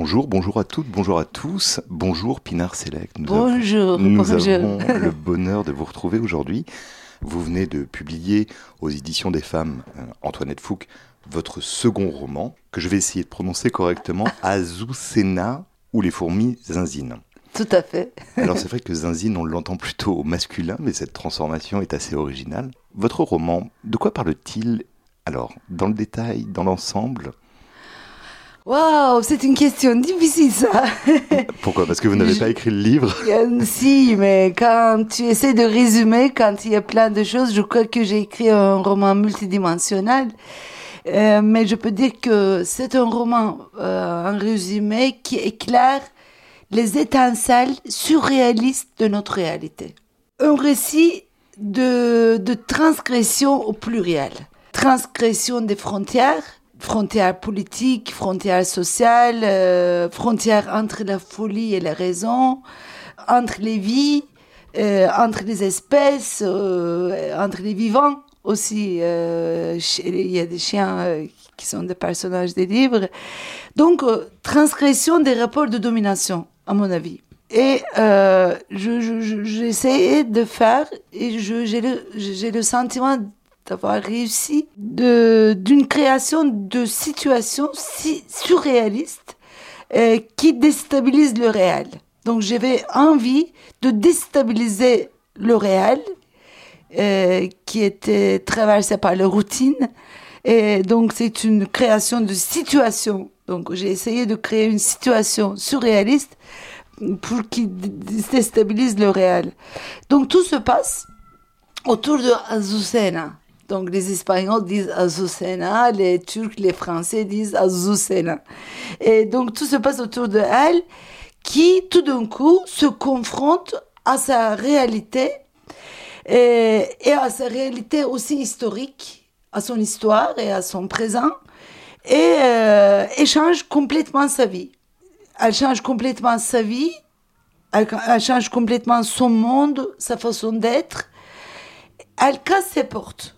Bonjour, bonjour à toutes, bonjour à tous. Bonjour Pinar Select. Nous bonjour, avons, nous bonjour. avons le bonheur de vous retrouver aujourd'hui. Vous venez de publier aux éditions des femmes, euh, Antoinette Fouque, votre second roman, que je vais essayer de prononcer correctement, Azucena ou les fourmis zinzines. Tout à fait. Alors c'est vrai que zinzine, on l'entend plutôt au masculin, mais cette transformation est assez originale. Votre roman, de quoi parle-t-il? Alors, dans le détail, dans l'ensemble Waouh, c'est une question difficile ça. Pourquoi? Parce que vous n'avez pas écrit le livre? Euh, Si, mais quand tu essaies de résumer, quand il y a plein de choses, je crois que j'ai écrit un roman multidimensionnel. Euh, mais je peux dire que c'est un roman, euh, un résumé qui éclaire les étincelles surréalistes de notre réalité. Un récit de, de transgression au pluriel. Transgression des frontières, frontières politiques, frontières sociales, euh, frontières entre la folie et la raison, entre les vies, euh, entre les espèces, euh, entre les vivants aussi. Euh, il y a des chiens euh, qui sont des personnages des livres. Donc, euh, transgression des rapports de domination, à mon avis. Et j'essayais je, je, de faire, et j'ai le, le sentiment d'avoir réussi d'une création de situations si surréalistes euh, qui déstabilisent le réel. Donc j'avais envie de déstabiliser le réel euh, qui était traversé par la routine. Et donc c'est une création de situation. Donc j'ai essayé de créer une situation surréaliste pour qui déstabilise le réel. Donc tout se passe autour de Azucena. Donc les Espagnols disent Azucena, les Turcs, les Français disent Azucena. Et donc tout se passe autour de elle qui tout d'un coup se confronte à sa réalité et, à sa réalité aussi historique, à son histoire et à son présent, et, euh, change complètement sa vie. Elle change complètement sa vie, elle change complètement son monde, sa façon d'être. Elle casse ses portes.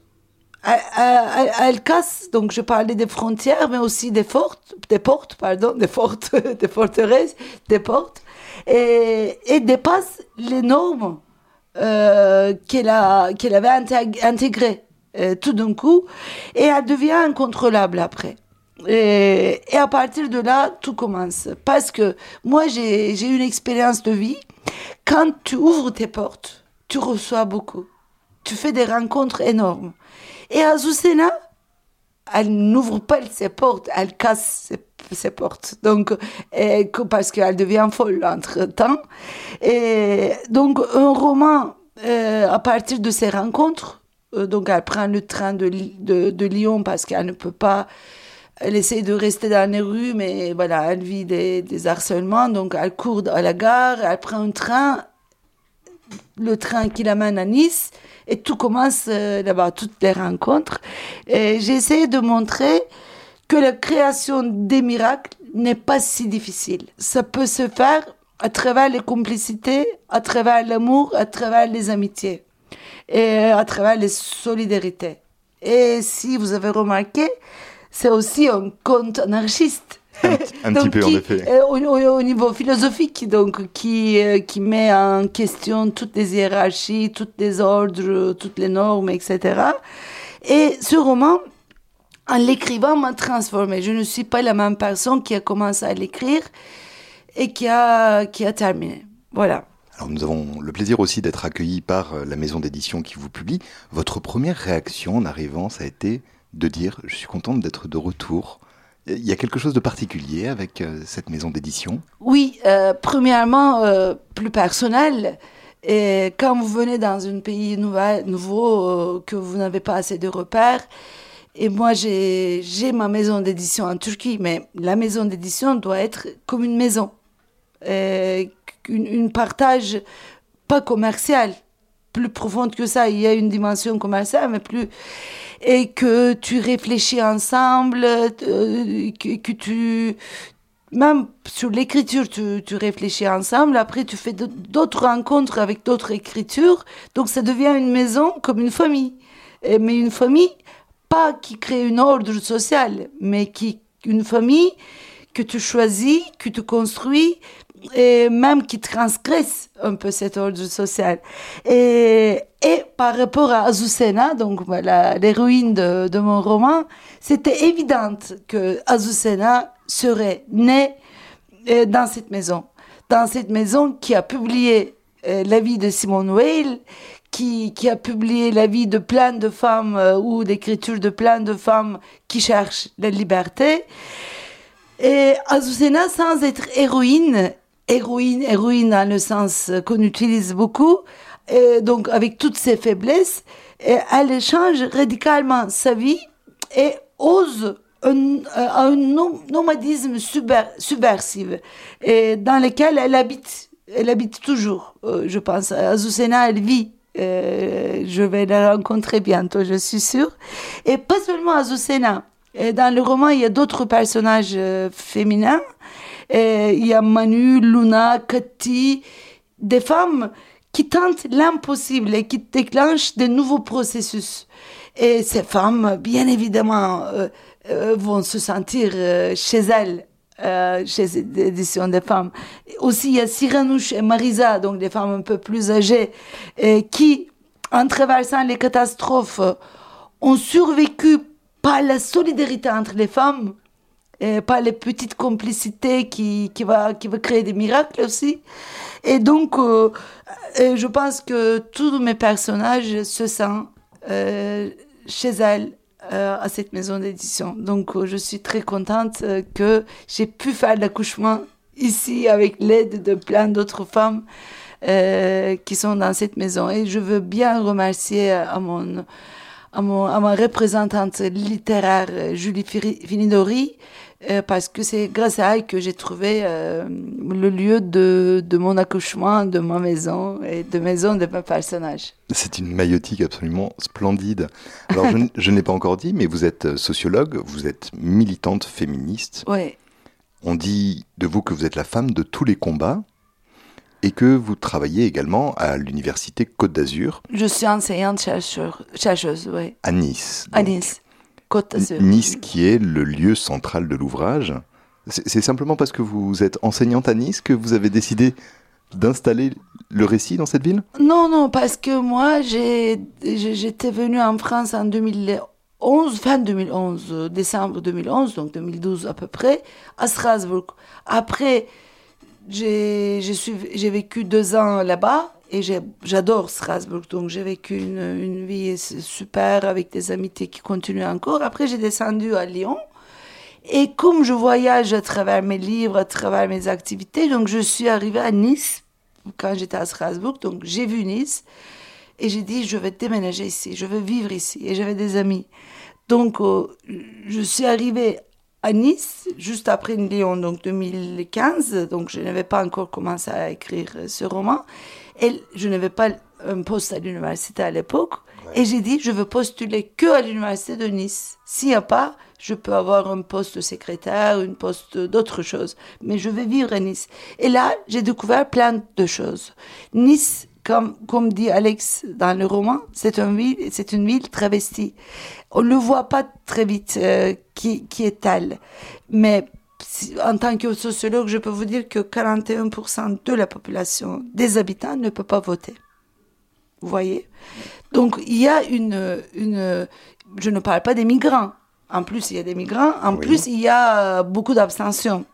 Elle, casse, donc je parlais des frontières, mais aussi des fortes, des portes, pardon, des fortes, des forteresses, des portes, et, et dépasse les normes euh, qu'elle avait intégrées euh, tout d'un coup, et elle devient incontrôlable après. Et, et, à partir de là, tout commence. Parce que moi, j'ai une expérience de vie. Quand tu ouvres tes portes, tu reçois beaucoup. Tu fais des rencontres énormes. Et Azucena, elle n'ouvre pas ses portes, elle casse ses, portes. Donc, parce qu'elle devient folle entre-temps. Et donc, un roman, euh, à partir de ces rencontres, euh, donc elle prend le train de, de, Lyon parce qu'elle ne peut pas elle essaie de rester dans les rues, mais voilà, elle vit des, harcèlements, donc elle court à la gare, elle prend un train, le train qui l'amène à Nice, et tout commence euh, là-bas, toutes les rencontres. Et j'essaie de montrer que la création des miracles n'est pas si difficile. Ça peut se faire à travers les complicités, à travers l'amour, à travers les amitiés, et à travers les solidarités. Et si vous avez remarqué, c'est aussi un conte anarchiste. Un, un donc, petit peu, qui, en effet. Euh, au, au, au, niveau philosophique, donc, qui, euh, qui met en question toutes les hiérarchies, tous les ordres, toutes les normes, etc. Et ce roman, en l'écrivant, m'a transformé. Je ne suis pas la même personne qui a commencé à l'écrire et qui a, qui a terminé. Voilà. Alors nous avons le plaisir aussi d'être accueillis par euh, la maison d'édition qui vous publie. Votre première réaction en arrivant, ça a été de dire je suis contente d'être de retour. Il y a quelque chose de particulier avec euh, cette maison d'édition? Oui, euh, premièrement, euh, plus personnel. Et quand vous venez dans un pays nouveau, euh, que vous n'avez pas assez de repères, et moi j'ai ma maison d'édition en Turquie, mais la maison d'édition doit être comme une maison. Une, une partage pas commercial, plus profonde que ça. Il y a une dimension commerciale, mais plus et que tu réfléchis ensemble, euh, que, tu même sur l'écriture tu, tu, réfléchis ensemble. Après tu fais d'autres rencontres avec d'autres écritures, donc ça devient une maison comme une famille, et, mais une famille pas qui crée une ordre social, mais qui une famille que tu choisis, que tu construis, et même qui transgresse un peu cet ordre social. Et, et par rapport à Azucena, donc l'héroïne de, mon roman, c'était évident que Azucena serait née euh, dans cette maison. Dans cette maison qui a publié euh, la vie de Simone Weil, qui, qui, a publié la vie de plein de femmes euh, ou l'écriture de plein de femmes qui cherchent la liberté. Et Azucena, sans être héroïne, héroïne, héroïne dans le sens qu'on utilise beaucoup, et donc avec toutes ses faiblesses, elle change radicalement sa vie et ose un, un nomadisme subversif dans lequel elle habite. Elle habite toujours, euh, je pense. Azucena, elle vit. Euh, je vais la rencontrer bientôt, je suis sûre. Et pas seulement Azucena. Et dans le roman, il y a d'autres personnages euh, féminins. Et il y a Manu, Luna, Cathy, des femmes qui tentent l'impossible et qui déclenchent de nouveaux processus. Et ces femmes, bien évidemment, euh, euh, vont se sentir chez elles euh, chez l'édition des femmes. Aussi, il y a Cyranouche et Marisa, donc des femmes un peu plus âgées, qui, en traversant les catastrophes, ont survécu par la solidarité entre les femmes, et par les petites complicités qui, qui, va, qui va créer des miracles aussi. Et donc, euh, je pense que tous mes personnages se sentent euh, chez elles euh, à cette maison d'édition. Donc, je suis très contente que j'ai pu faire l'accouchement ici avec l'aide de plein d'autres femmes qui sont dans cette maison. Et je veux bien remercier à mon à, mon, à ma représentante littéraire Julie Finidori, parce que c'est grâce à elle que j'ai trouvé euh, le lieu de, de, mon accouchement, de ma maison et de maison de mes personnages. C'est une maillotique absolument splendide. Alors, je, je n'ai pas encore dit, mais vous êtes sociologue, vous êtes militante féministe. Oui. On dit de vous que vous êtes la femme de tous les combats et que vous travaillez également à l'université Côte d'Azur. Je suis enseignante chercheur, chercheuse, oui. À Nice. À Nice, Côte. Nice qui est le lieu central de l'ouvrage. C'est simplement parce que vous êtes enseignante à Nice que vous avez décidé d'installer le récit dans cette ville? Non, non, parce que moi, j'étais venue en France en 2011, fin 2011, décembre 2011, donc 2012 à peu près, à Strasbourg. Après, j'ai vécu deux ans là-bas et j'adore Strasbourg. Donc j'ai vécu une, une, vie super avec des amitiés qui continuent encore. Après, j'ai descendu à Lyon. Et comme je voyage à travers mes livres, à travers mes activités, donc je suis arrivée à Nice quand j'étais à Strasbourg. Donc j'ai vu Nice et j'ai dit je vais déménager ici, je veux vivre ici. Et j'avais des amis. Donc euh, je suis arrivée à Nice, juste après Lyon, donc 2015. Donc, je n'avais pas encore commencé à écrire ce roman. Et je n'avais pas un poste à l'université à l'époque. Et j'ai dit, je veux postuler que à l'université de Nice. S'il n'y a pas, je peux avoir un poste de secrétaire, un poste d'autre chose. Mais je vais vivre à Nice. Et là, j'ai découvert plein de choses. Nice comme, comme dit Alex dans le roman, c'est une ville, c'est une ville travestie. On ne voit pas très vite euh, qui, qui est-elle. Mais en tant que sociologue, je peux vous dire que 41% de la population des habitants ne peut pas voter. Vous voyez? Donc, il y a une, une... Je ne parle pas des migrants. En plus, il y a des migrants. En plus, il y a beaucoup d'abstention.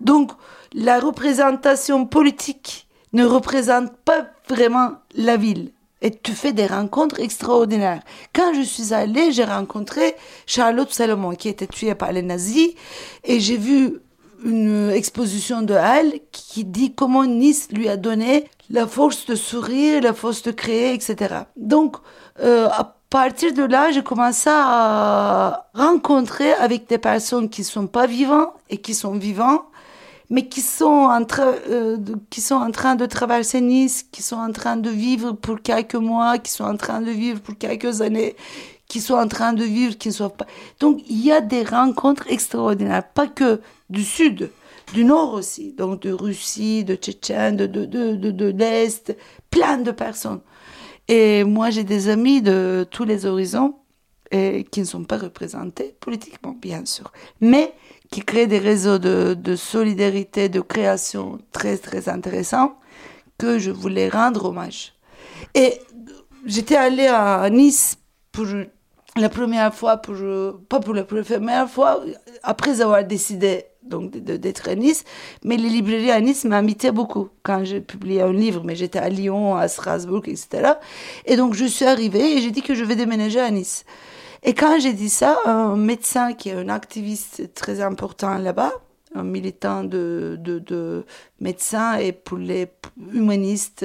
Donc, la représentation politique ne représente pas vraiment la ville. Et tu fais des rencontres extraordinaires. Quand je suis allée, j'ai rencontré Charlotte Salomon, qui était tuée par les nazis, et j'ai vu une exposition de elle qui dit comment Nice lui a donné la force de sourire, la force de créer, etc. Donc, euh, à partir de là, j'ai commencé à rencontrer avec des personnes qui sont pas vivantes et qui sont vivants mais qui sont, en train, euh, de, qui sont en train de traverser Nice, qui sont en train de vivre pour quelques mois, qui sont en train de vivre pour quelques années, qui sont en train de vivre, qui ne sont pas. Donc il y a des rencontres extraordinaires, pas que du Sud, du Nord aussi, donc de Russie, de Tchétchène, de, de, de, de, l'Est, plein de personnes. Et moi j'ai des amis de tous les horizons qui ne sont pas représentés politiquement, bien sûr, mais qui crée des réseaux de, de solidarité, de création très, très intéressants que je voulais rendre hommage. Et j'étais allée à Nice pour la première fois, pour, pas pour la première fois, après avoir décidé donc d'être à Nice, mais les librairies à Nice m'invitaient beaucoup quand j'ai publié un livre, mais j'étais à Lyon, à Strasbourg, etc. Et donc je suis arrivée et j'ai dit que je vais déménager à Nice. Et quand j'ai dit ça, un médecin qui est un activiste très important là-bas, un militant de, de, de médecins et pour les humanistes,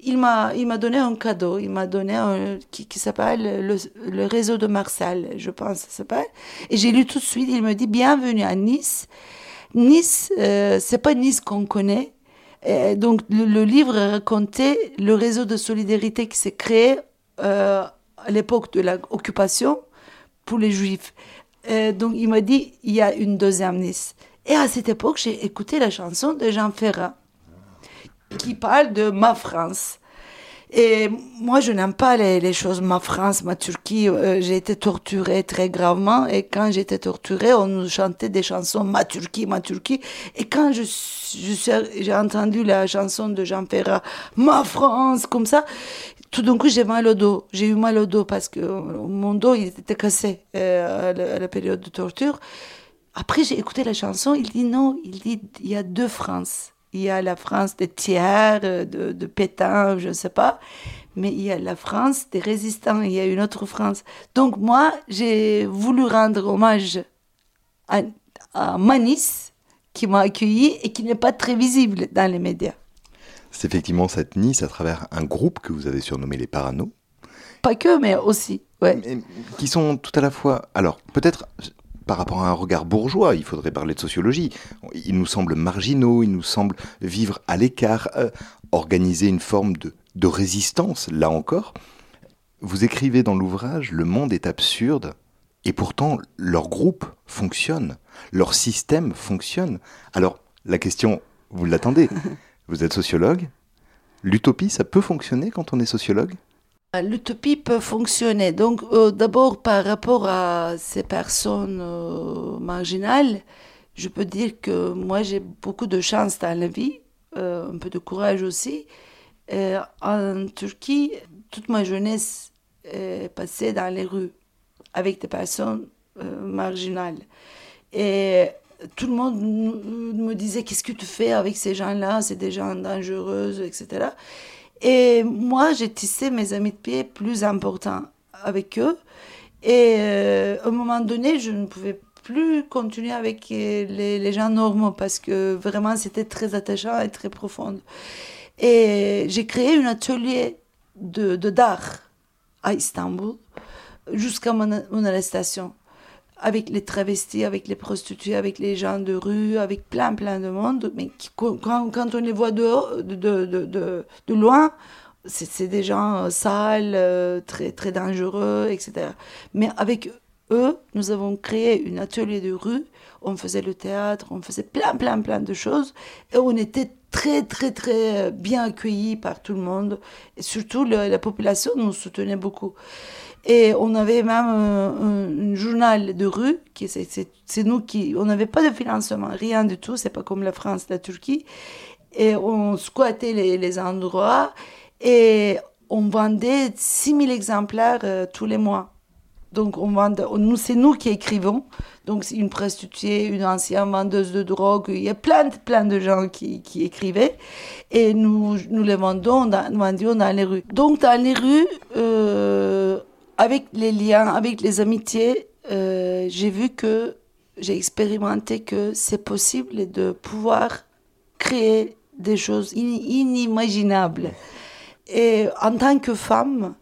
il m'a, il m'a donné un cadeau. Il m'a donné un qui, qui s'appelle le, réseau de Marseille, je pense, ça s'appelle. Et j'ai lu tout de suite. Il me dit bienvenue à Nice. Nice, euh, c'est pas Nice qu'on connaît. Et donc le, livre racontait le réseau de solidarité qui s'est créé euh, à l'époque de l'occupation pour les Juifs. Euh, donc il m'a dit il y a une deuxième Nice. Et à cette époque, j'ai écouté la chanson de Jean Ferrat qui parle de ma France. Et moi, je n'aime pas les, choses ma France, ma Turquie. Euh, j'ai été torturée très gravement. Et quand j'étais torturée, on nous chantait des chansons ma Turquie, ma Turquie. Et quand je, j'ai entendu la chanson de Jean Ferrat, ma France, comme ça, tout d'un coup, j'ai mal au dos. J'ai eu mal au dos parce que mon dos, il était cassé euh, à, la, période de torture. Après, j'ai écouté la chanson. Il dit non, il dit il y a deux France. Il y a la France des tiers, de, de Pétain, je ne sais pas, mais il y a la France des résistants, il y a une autre France. Donc moi, j'ai voulu rendre hommage à, à Manis, qui m'a accueilli et qui n'est pas très visible dans les médias. C'est effectivement cette Nice à travers un groupe que vous avez surnommé les Parano. Pas que, mais aussi. Ouais. qui sont tout à la fois. Alors, peut-être par rapport à un regard bourgeois, il faudrait parler de sociologie. Ils nous semblent marginaux, ils nous semblent vivre à l'écart, euh, organiser une forme de, de résistance, là encore. Vous écrivez dans l'ouvrage Le monde est absurde, et pourtant leur groupe fonctionne, leur système fonctionne. Alors, la question, vous l'attendez, vous êtes sociologue L'utopie, ça peut fonctionner quand on est sociologue? L'utopie peut fonctionner. Donc, euh, d'abord, par rapport à ces personnes euh, marginales, je peux dire que moi, j'ai beaucoup de chance dans la vie, euh, un peu de courage aussi. en Turquie, toute ma jeunesse est passée dans les rues avec des personnes marginales. Et tout le monde me disait Qu'est-ce que tu fais avec ces gens-là? C'est des gens dangereux, etc. Et moi, j'ai tissé mes amis de pied plus importants avec eux. Et euh, à un moment donné, je ne pouvais plus continuer avec les, les gens normaux parce que vraiment, c'était très attachant et très profond. Et j'ai créé un atelier de d'art à Istanbul jusqu'à mon arrestation avec les travestis, avec les prostituées, avec les gens de rue, avec plein, plein de monde. Mais quand, on les voit de, de, loin, c'est des gens euh, sales, euh, très, très dangereux, etc. Mais avec eux, nous avons créé un atelier de rue. On faisait le théâtre, on faisait plein, plein, plein de choses. Et on était très, très, très bien accueillis par tout le monde. Et surtout, la population nous soutenait beaucoup. Et on avait même un, journal de rue, qui c'est nous qui, on n'avait pas de financement, rien du tout, c'est pas comme la France, la Turquie. Et on squattait les, les endroits et on vendait 6000 exemplaires euh, tous les mois. Donc on vendait, nous, c'est nous qui écrivons. Donc une prostituée, une ancienne vendeuse de drogue, il y a plein, plein de gens qui, qui écrivaient. Et nous, nous les vendons dans, vendions dans les rues. Donc dans les rues, euh, avec les liens, avec les amitiés, euh, j'ai vu que j'ai expérimenté que c'est possible de pouvoir créer des choses inimaginables. Et en tant que femme,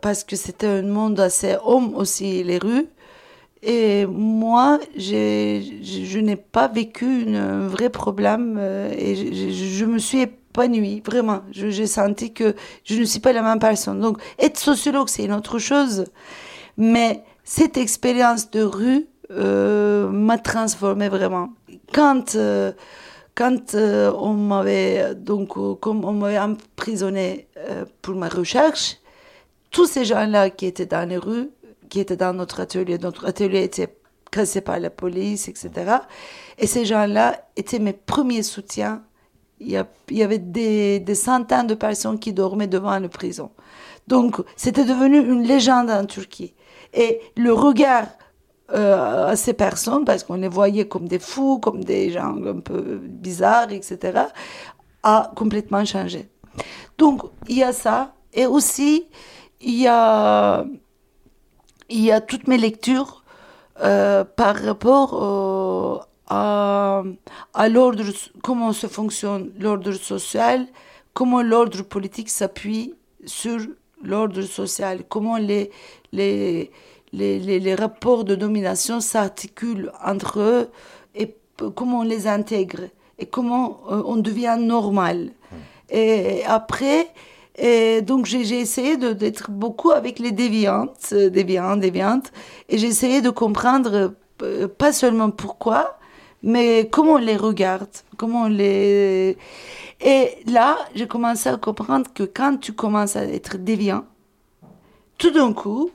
parce que c'était un monde assez homme aussi, les rues, et moi, je n'ai pas vécu un vrai problème euh, et je, me suis pas nuit, vraiment. J'ai senti que je ne suis pas la même personne. Donc, être sociologue, c'est une autre chose. Mais cette expérience de rue euh, m'a transformée vraiment. Quand, euh, quand on m'avait donc on m'avait emprisonné pour ma recherche, tous ces gens-là qui étaient dans les rues, qui étaient dans notre atelier, notre atelier était cassés par la police, etc. Et ces gens-là étaient mes premiers soutiens. Il y, avait des, des centaines de personnes qui dormaient devant la prison. Donc, c'était devenu une légende en Turquie. Et le regard euh, à ces personnes, parce qu'on les voyait comme des fous, comme des gens un peu bizarres, etc., a complètement changé. Donc, il y a ça. Et aussi, il y a, il y a toutes mes lectures euh, par rapport à, à l'ordre, comment se fonctionne l'ordre social, comment l'ordre politique s'appuie sur l'ordre social, comment les, les, les, les, les rapports de domination s'articulent entre eux et comment on les intègre et comment euh, on devient normal. Et après, et donc j'ai essayé d'être beaucoup avec les déviantes, euh, déviantes, déviantes, et j'ai essayé de comprendre euh, pas seulement pourquoi, mais comment on les regarde, comment on les... Et là, j'ai commencé à comprendre que quand tu commences à être déviant, tout d'un coup,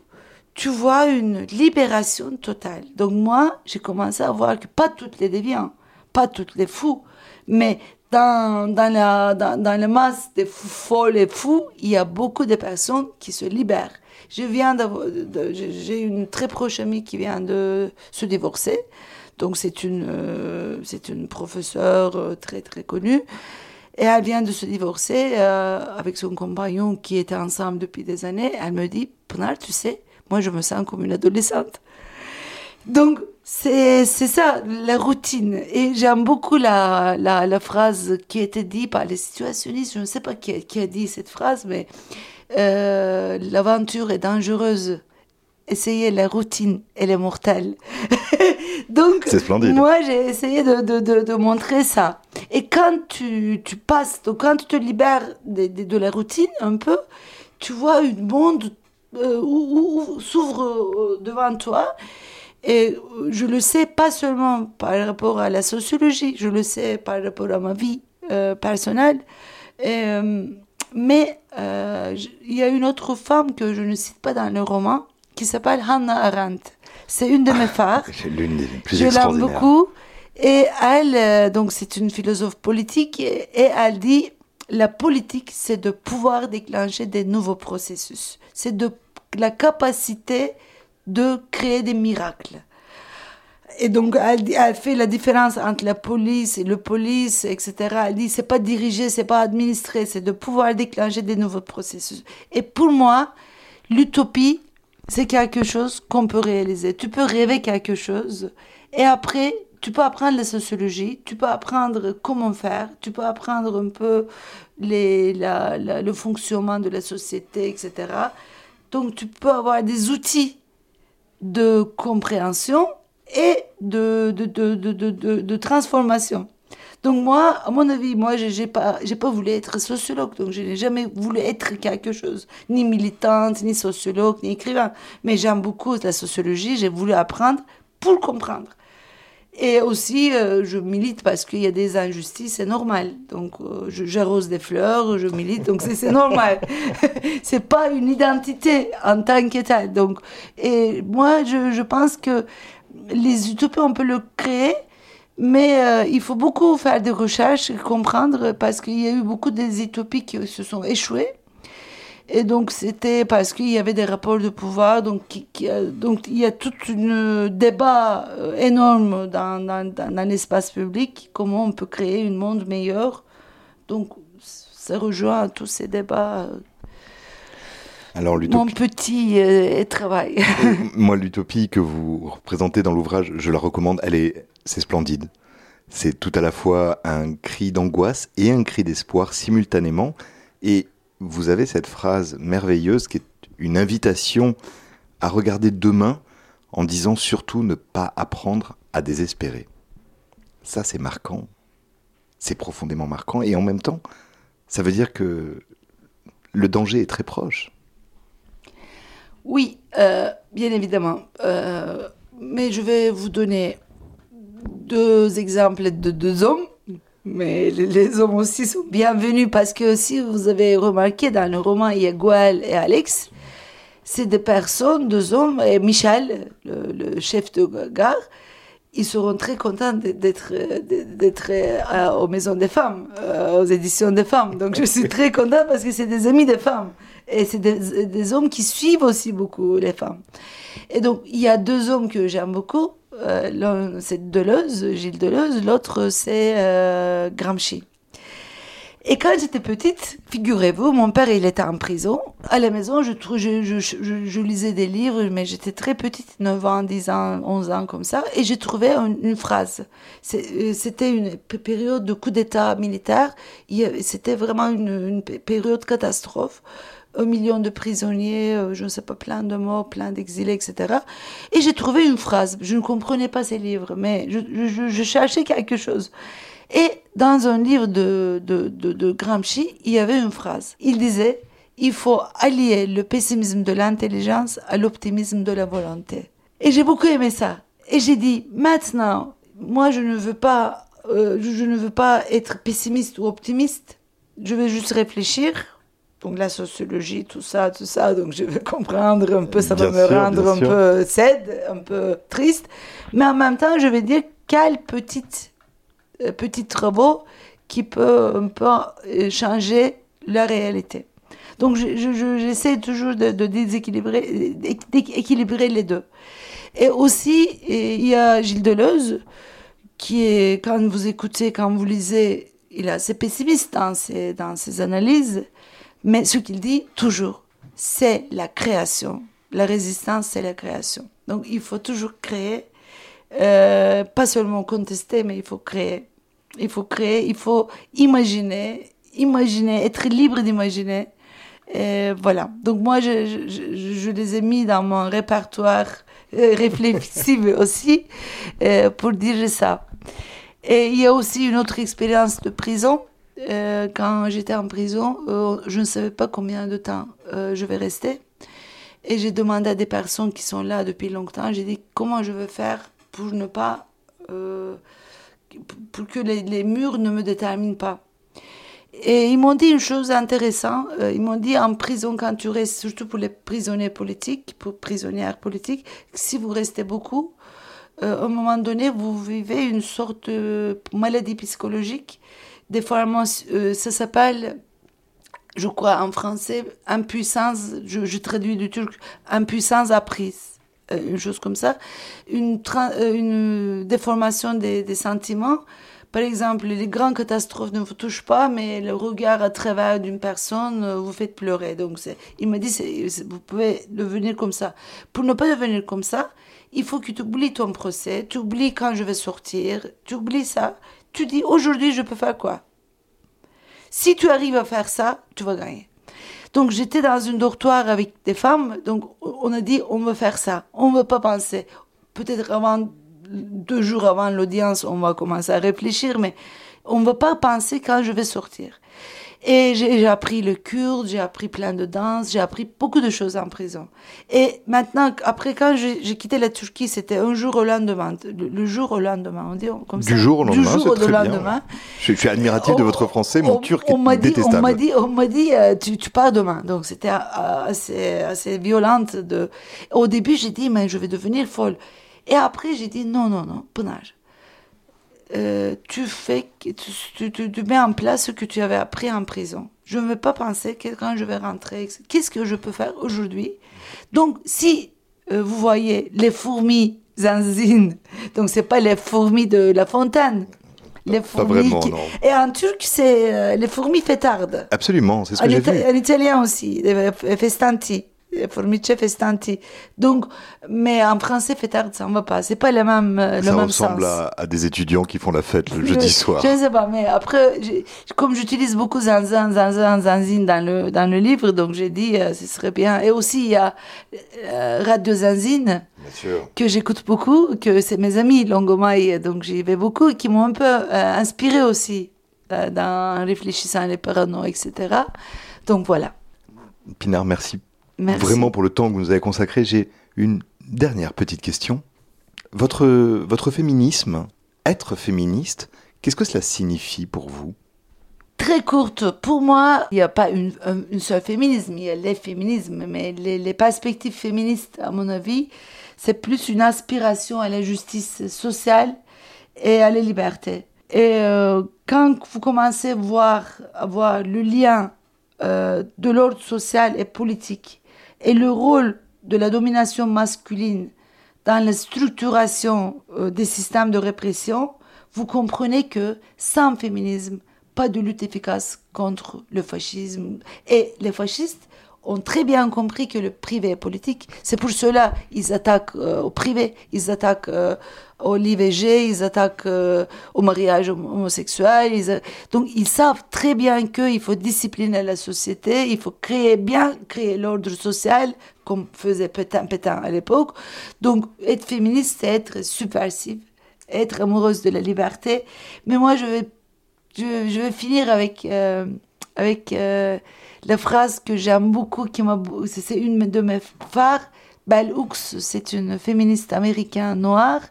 tu vois une libération totale. Donc moi, j'ai commencé à voir que pas toutes les déviants, pas toutes les fous, mais dans, dans, la, dans, dans la masse des folles et fous, il y a beaucoup de personnes qui se libèrent. Je viens j'ai une très proche amie qui vient de se divorcer. Donc c'est une, euh, une professeure euh, très très connue. Et elle vient de se divorcer euh, avec son compagnon qui était ensemble depuis des années. Elle me dit, Pnar, tu sais, moi je me sens comme une adolescente. Donc, c'est c'est ça, la routine. Et j'aime beaucoup la, la, la phrase qui a été dite par les situationnistes. Je ne sais pas qui a, qui a dit cette phrase, mais euh, l'aventure est dangereuse. Essayez la routine, elle est mortelle. Donc, C'est splendide. moi, j'ai essayé de, de, de, de montrer ça. Et quand tu, tu passes, donc quand tu te libères de, de, de la routine un peu, tu vois un monde euh, où, où- où s'ouvre euh, devant toi. Et euh, je le sais pas seulement par rapport à la sociologie, je le sais par rapport à ma vie euh, personnelle. Et, euh, mais il y a une autre femme que je ne cite pas dans le roman qui s'appelle Hannah Arendt. C'est une de mes phares. C'est l'une des plus Je l'aime extraordinaires. beaucoup. Et elle, donc c'est une philosophe politique, et elle dit la politique, c'est de pouvoir déclencher des nouveaux processus. C'est de la capacité de créer des miracles. Et donc, elle, fait la différence entre la police et le police, etc. Elle dit, c'est pas diriger, c'est pas administrer, c'est de pouvoir déclencher des nouveaux processus. Et pour moi, l'utopie, c'est quelque chose qu'on peut réaliser. Tu peux rêver quelque chose et après, tu peux apprendre la sociologie, tu peux apprendre comment faire, tu peux apprendre un peu les, la- le fonctionnement de la société, etc. Donc, tu peux avoir des outils de compréhension et de, de, de, de, transformation. Donc moi, à mon avis, moi, j'ai pas, pas voulu être sociologue, donc je n'ai jamais voulu être quelque chose, ni militante, ni sociologue, ni écrivain. Mais j'aime beaucoup la sociologie, j'ai voulu apprendre pour comprendre. Et aussi, euh, je milite parce qu'il y a des injustices, c'est normal. Donc, euh, j'arrose des fleurs, je milite, donc c'est normal. c'est pas une identité en tant que telle. Donc, et moi, je, pense que les utopies, on peut le créer, mais euh, il faut beaucoup faire des recherches comprendre parce qu'il y a eu beaucoup des utopies qui se sont échouées. Et donc, c'était parce qu'il y avait des rapports de pouvoir. Donc, qui- qui, euh, donc il y a tout un débat euh, énorme dans, dans, dans, l'espace public. Comment on peut créer un monde meilleur. Donc, ça rejoint tous ces débats. euh, Alors, Mon petit euh, travail. moi, l'utopie que vous représentez dans l'ouvrage, je la recommande. Elle est, c'est splendide. C'est tout à la fois un cri d'angoisse et un cri d'espoir simultanément. Et vous avez cette phrase merveilleuse qui est une invitation à regarder demain en disant surtout ne pas apprendre à désespérer. Ça, c'est marquant. C'est profondément marquant. Et en même temps, ça veut dire que le danger est très proche. Oui, euh, bien évidemment. Euh, mais je vais vous donner deux exemples de deux hommes. Mais les- hommes aussi sont bienvenus parce que si vous avez remarqué dans le roman, il y a et Alex. c'est des personnes, deux hommes, et Michel, le, chef de gare, ils seront très contents d'être d'être euh, aux maisons des femmes, euh, aux éditions des femmes. Donc je suis très contente parce que c'est des amis des femmes et c'est des, hommes qui suivent aussi beaucoup les femmes. Et donc il y a deux hommes que j'aime beaucoup. Euh, l'un c'est Deleuze, Gilles Deleuze, l'autre c'est Gramsci. Et quand j'étais petite, figurez-vous, mon père, il était en prison. À la maison, je, je, je, je lisais des livres, mais j'étais très petite, 9 ans, 10 ans, 11 ans, comme ça, et j'ai trouvé une, phrase. Euh, c'était une période de coup d'État militaire. C'était vraiment une, une période catastrophe un million de prisonniers, euh, je ne sais pas, plein de morts, plein d'exilés, etc. Et j'ai trouvé une phrase. Je ne comprenais pas ces livres, mais je, cherchais quelque chose. Et dans un livre de, de, de, de Gramsci, il y avait une phrase. Il disait, il faut allier le pessimisme de l'intelligence à l'optimisme de la volonté. Et j'ai beaucoup aimé ça. Et j'ai dit, maintenant, moi, je ne veux pas, euh, je ne veux pas être pessimiste ou optimiste. Je vais juste réfléchir. Donc la sociologie, tout ça, tout ça. Donc je vais comprendre un peu, ça va me rendre un peu cède, un peu triste. Mais en même temps, je vais dire quelle petite euh, petits travaux qui peut un peu euh, changer la réalité. Donc j'essaie toujours de, déséquilibrer, d'équilibrer les deux. Et aussi, il y a Gilles Deleuze, qui est, quand vous écoutez, quand vous lisez, il est assez pessimiste dans ses, dans ses analyses, mais ce qu'il dit toujours, c'est la création. La résistance, c'est la création. Donc il faut toujours créer, euh, pas seulement contester, mais il faut créer. Il faut créer, il faut imaginer, imaginer, être libre d'imaginer. Voilà. Donc moi, je, je, je, les ai mis dans mon répertoire euh, réflexif aussi euh, pour dire ça. Et il y a aussi une autre expérience de prison. Euh, quand j'étais en prison, je ne savais pas combien de temps je vais rester. Et j'ai demandé à des personnes qui sont là depuis longtemps, j'ai dit comment je vais faire pour ne pas pour que les, murs ne me déterminent pas? Et ils m'ont dit une chose intéressante. Euh, ils m'ont dit en prison, quand tu restes, surtout pour les prisonniers politiques, pour prisonnières politiques, si vous restez beaucoup, euh, à un moment donné, vous vivez une sorte de maladie psychologique. Des fois, euh, ça s'appelle, je crois en français, impuissance, je, traduis du turc, impuissance apprise. Euh, une chose comme ça, une, euh, une déformation des, des, sentiments. Par exemple, les grandes catastrophes ne vous touchent pas, mais le regard à travers d'une personne vous fait pleurer. Donc, il me dit, vous pouvez devenir comme ça. Pour ne pas devenir comme ça, il faut que tu oublies ton procès, tu oublies quand je vais sortir, tu oublies ça. Tu dis, aujourd'hui, je peux faire quoi? Si tu arrives à faire ça, tu vas gagner. Donc j'étais dans une dortoir avec des femmes, donc on a dit on veut faire ça, on veut pas penser. Peut-être avant deux jours avant l'audience, on va commencer à réfléchir, mais on ne va pas penser quand je vais sortir. Et j'ai appris le kurde, j'ai appris plein de danses, j'ai appris beaucoup de choses en prison. Et maintenant, après quand j'ai quitté la Turquie, c'était un jour au lendemain, le, jour au lendemain, on dit comme ça. Du jour au lendemain, lendemain. Je, suis admiratif de votre français, mon turc on est détestable. On m'a dit, on m'a dit, euh, tu, tu, pars demain. Donc c'était euh, assez, assez violente. De... Au début, j'ai dit, mais je vais devenir folle. Et après, j'ai dit, non, non, non, ponnage euh, tu fais, tu, tu, tu, mets en place ce que tu avais appris en prison. Je ne vais pas penser que quand je vais rentrer, qu'est-ce que je peux faire aujourd'hui? Donc, si euh, vous voyez les fourmis zanzines, donc c'est pas les fourmis de la fontaine, les fourmis pas vraiment, non. Et en turc, c'est euh, les fourmis fêtardes. Absolument, c'est ce que j'ai vu. En italien aussi, les festanti. Formice festanti. Donc, mais en français, fêtard, ça ne va pas. C'est pas le même, ça le même ressemble À, à, des étudiants qui font la fête le jeudi soir. Je ne sais pas, mais après, comme j'utilise beaucoup zanzan, zanzan, zanzine dans le, dans le livre, donc j'ai dit, euh, ce serait bien. Et aussi, il y a euh, Radio Zanzine, que j'écoute beaucoup, que c'est mes amis Longomaï, donc j'y vais beaucoup, qui m'ont un peu euh, inspiré aussi dans réfléchissant les parano, etc. Donc voilà. Pinard, merci vraiment pour le temps que vous nous avez consacré. J'ai une dernière petite question. Votre, votre féminisme, être féministe, qu'est-ce que cela signifie pour vous? Très courte. Pour moi, il n'y a pas une, une seule féminisme, il y a les féminismes, mais les, les perspectives féministes, à mon avis, c'est plus une aspiration à la justice sociale et à la liberté. Et euh, quand vous commencez à voir, à voir le lien euh, de l'ordre social et politique et le rôle de la domination masculine dans la structuration euh, des systèmes de répression, vous comprenez que sans féminisme, pas de lutte efficace contre le fascisme. Et les fascistes ont très bien compris que le privé est politique. C'est pour cela qu'ils attaquent euh, au privé, ils attaquent euh, au l'IVG, ils attaquent euh, au mariage homosexuel. Donc ils savent très bien qu'il faut discipliner la société, il faut créer bien créer l'ordre social comme faisait Pétain, Pétain à l'époque. Donc être féministe, c'est être subversif, être amoureuse de la liberté. Mais moi, je vais, je, finir avec avec la phrase que j'aime beaucoup, qui m'a, c'est une de mes phares. Bell Hooks, c'est une féministe américaine noire,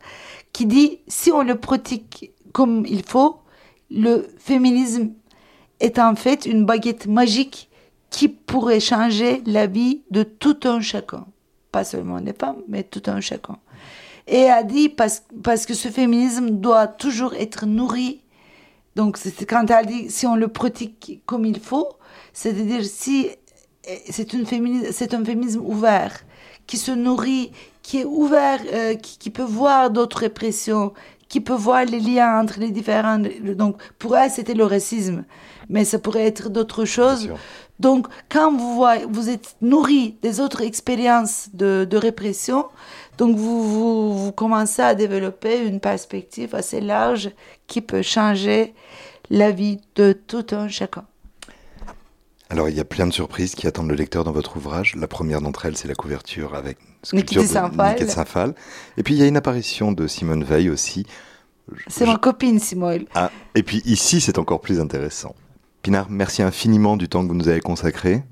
qui dit si on le pratique comme il faut, le féminisme est en fait une baguette magique qui pourrait changer la vie de tout un chacun. Pas seulement les femmes, mais tout un chacun. Et a dit parce, parce que ce féminisme doit toujours être nourri. Donc, c'est quand elle dit si on le pratique comme il faut, c'est-à-dire, si c'est c'est un féminisme ouvert, qui se nourrit, qui est ouvert, euh, qui, peut voir d'autres répressions, qui peut voir les liens entre les différents. Donc, pour elle, c'était le racisme, mais ça pourrait être d'autres choses. Donc, quand vous voyez, vous êtes nourri des autres expériences de, de répression, donc vous, vous, vous, commencez à développer une perspective assez large qui peut changer la vie de tout un chacun. Alors, il y a plein de surprises qui attendent le lecteur dans votre ouvrage. La première d'entre elles, c'est la couverture avec sculpture de Saint-Phal. Et puis, il y a une apparition de Simone Veil aussi. C'est ma copine, Simone. Ah, et puis ici, c'est encore plus intéressant. Pinard, merci infiniment du temps que vous nous avez consacré.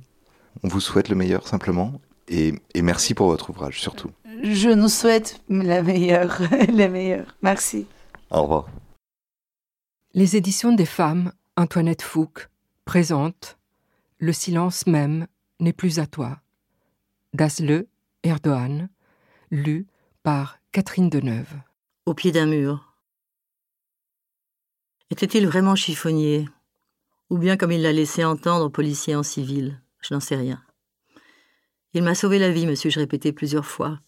On vous souhaite le meilleur, simplement. Et, et merci pour votre ouvrage, surtout. Je nous souhaite la meilleure, les meilleurs. Merci. Au revoir. Les éditions des femmes, Antoinette Fouque, présentent le silence même n'est plus à toi. Dasle, Erdogan, lu par Catherine Deneuve. Au pied d'un mur. Était-il vraiment chiffonnier? Ou bien comme il l'a laissé entendre, policier en civil? Je n'en sais rien. Il m'a sauvé la vie, monsieur, je répétais plusieurs fois.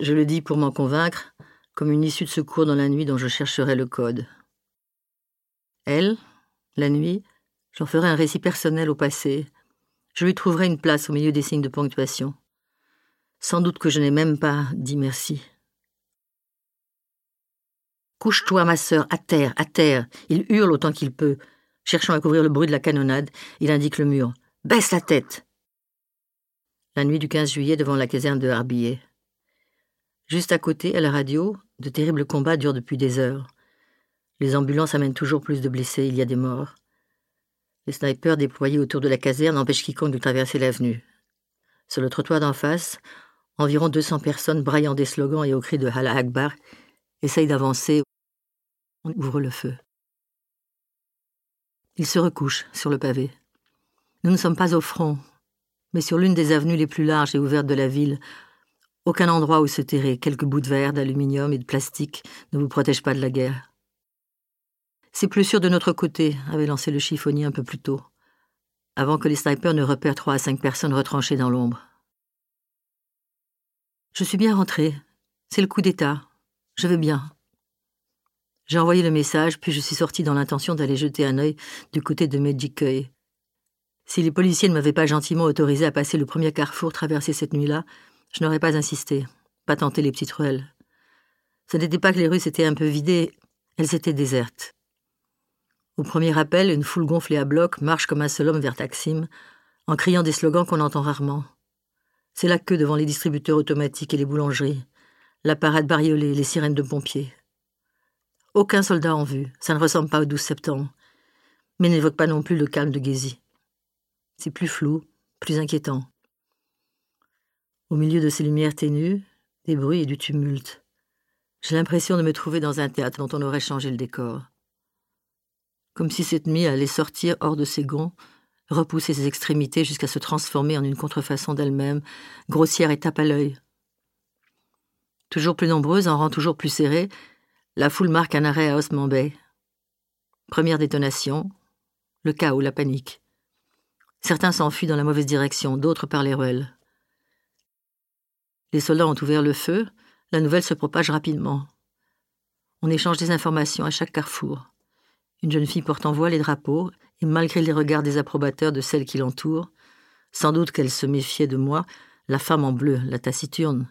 Je le dis pour m'en convaincre, comme une issue de secours dans la nuit dont je chercherai le code. Elle, la nuit, J'en ferai un récit personnel au passé. Je lui trouverai une place au milieu des signes de ponctuation. Sans doute que je n'ai même pas dit merci. Couche-toi, ma sœur, à terre, à terre. Il hurle autant qu'il peut. Cherchant à couvrir le bruit de la canonnade, il indique le mur. Baisse la tête. La nuit du 15 juillet devant la caserne de Harbillet. Juste à côté, à la radio, de terribles combats durent depuis des heures. Les ambulances amènent toujours plus de blessés, il y a des morts. Les snipers déployés autour de la caserne empêchent quiconque de traverser l'avenue. Sur le trottoir d'en face, environ 200 personnes braillant des slogans et au cri de Allah Akbar essayent d'avancer. On ouvre le feu. Ils se recouchent sur le pavé. Nous ne sommes pas au front, mais sur l'une des avenues les plus larges et ouvertes de la ville. Aucun endroit où se terrer, quelques bouts de verre, d'aluminium et de plastique ne vous protègent pas de la guerre. C'est plus sûr de notre côté, avait lancé le chiffonnier un peu plus tôt, avant que les snipers ne repèrent trois à cinq personnes retranchées dans l'ombre. Je suis bien rentré. C'est le coup d'État. Je vais bien. J'ai envoyé le message, puis je suis sorti dans l'intention d'aller jeter un œil du côté de Medjikoy. Si les policiers ne m'avaient pas gentiment autorisé à passer le premier carrefour traversé cette nuit-là, je n'aurais pas insisté, pas tenté les petites ruelles. Ce n'était pas que les rues s'étaient un peu vidées, elles étaient désertes. Au premier appel, une foule gonflée à bloc marche comme un seul homme vers Taksim, en criant des slogans qu'on entend rarement. C'est la queue devant les distributeurs automatiques et les boulangeries, la parade bariolée, les sirènes de pompiers. Aucun soldat en vue, ça ne ressemble pas au 12 septembre, mais n'évoque pas non plus le calme de Gezi. C'est plus flou, plus inquiétant. Au milieu de ces lumières ténues, des bruits et du tumulte. J'ai l'impression de me trouver dans un théâtre dont on aurait changé le décor. Comme si cette mie allait sortir hors de ses gonds, repousser ses extrémités jusqu'à se transformer en une contrefaçon d'elle-même, grossière et tape à l'œil. Toujours plus nombreuse, en rang toujours plus serré, la foule marque un arrêt à Osman Bay. Première détonation, le chaos, la panique. Certains s'enfuient dans la mauvaise direction, d'autres par les ruelles. Les soldats ont ouvert le feu, la nouvelle se propage rapidement. On échange des informations à chaque carrefour. Une jeune fille porte en voile les drapeaux, et malgré les regards désapprobateurs de celles qui l'entourent, sans doute qu'elle se méfiait de moi, la femme en bleu, la taciturne,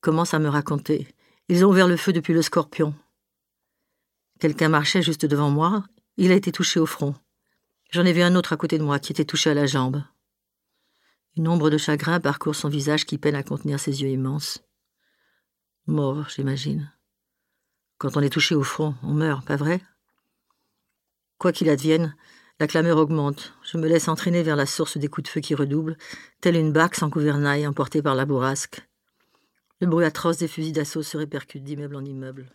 commence à me raconter. Ils ont ouvert le feu depuis le scorpion. Quelqu'un marchait juste devant moi, il a été touché au front. J'en ai vu un autre à côté de moi qui était touché à la jambe. Une ombre de chagrin parcourt son visage qui peine à contenir ses yeux immenses. Mort, j'imagine. Quand on est touché au front, on meurt, pas vrai? Quoi qu'il advienne, la clameur augmente. Je me laisse entraîner vers la source des coups de feu qui redoublent, telle une barque sans gouvernail emportée par la bourrasque. Le bruit atroce des fusils d'assaut se répercute d'immeuble en immeuble.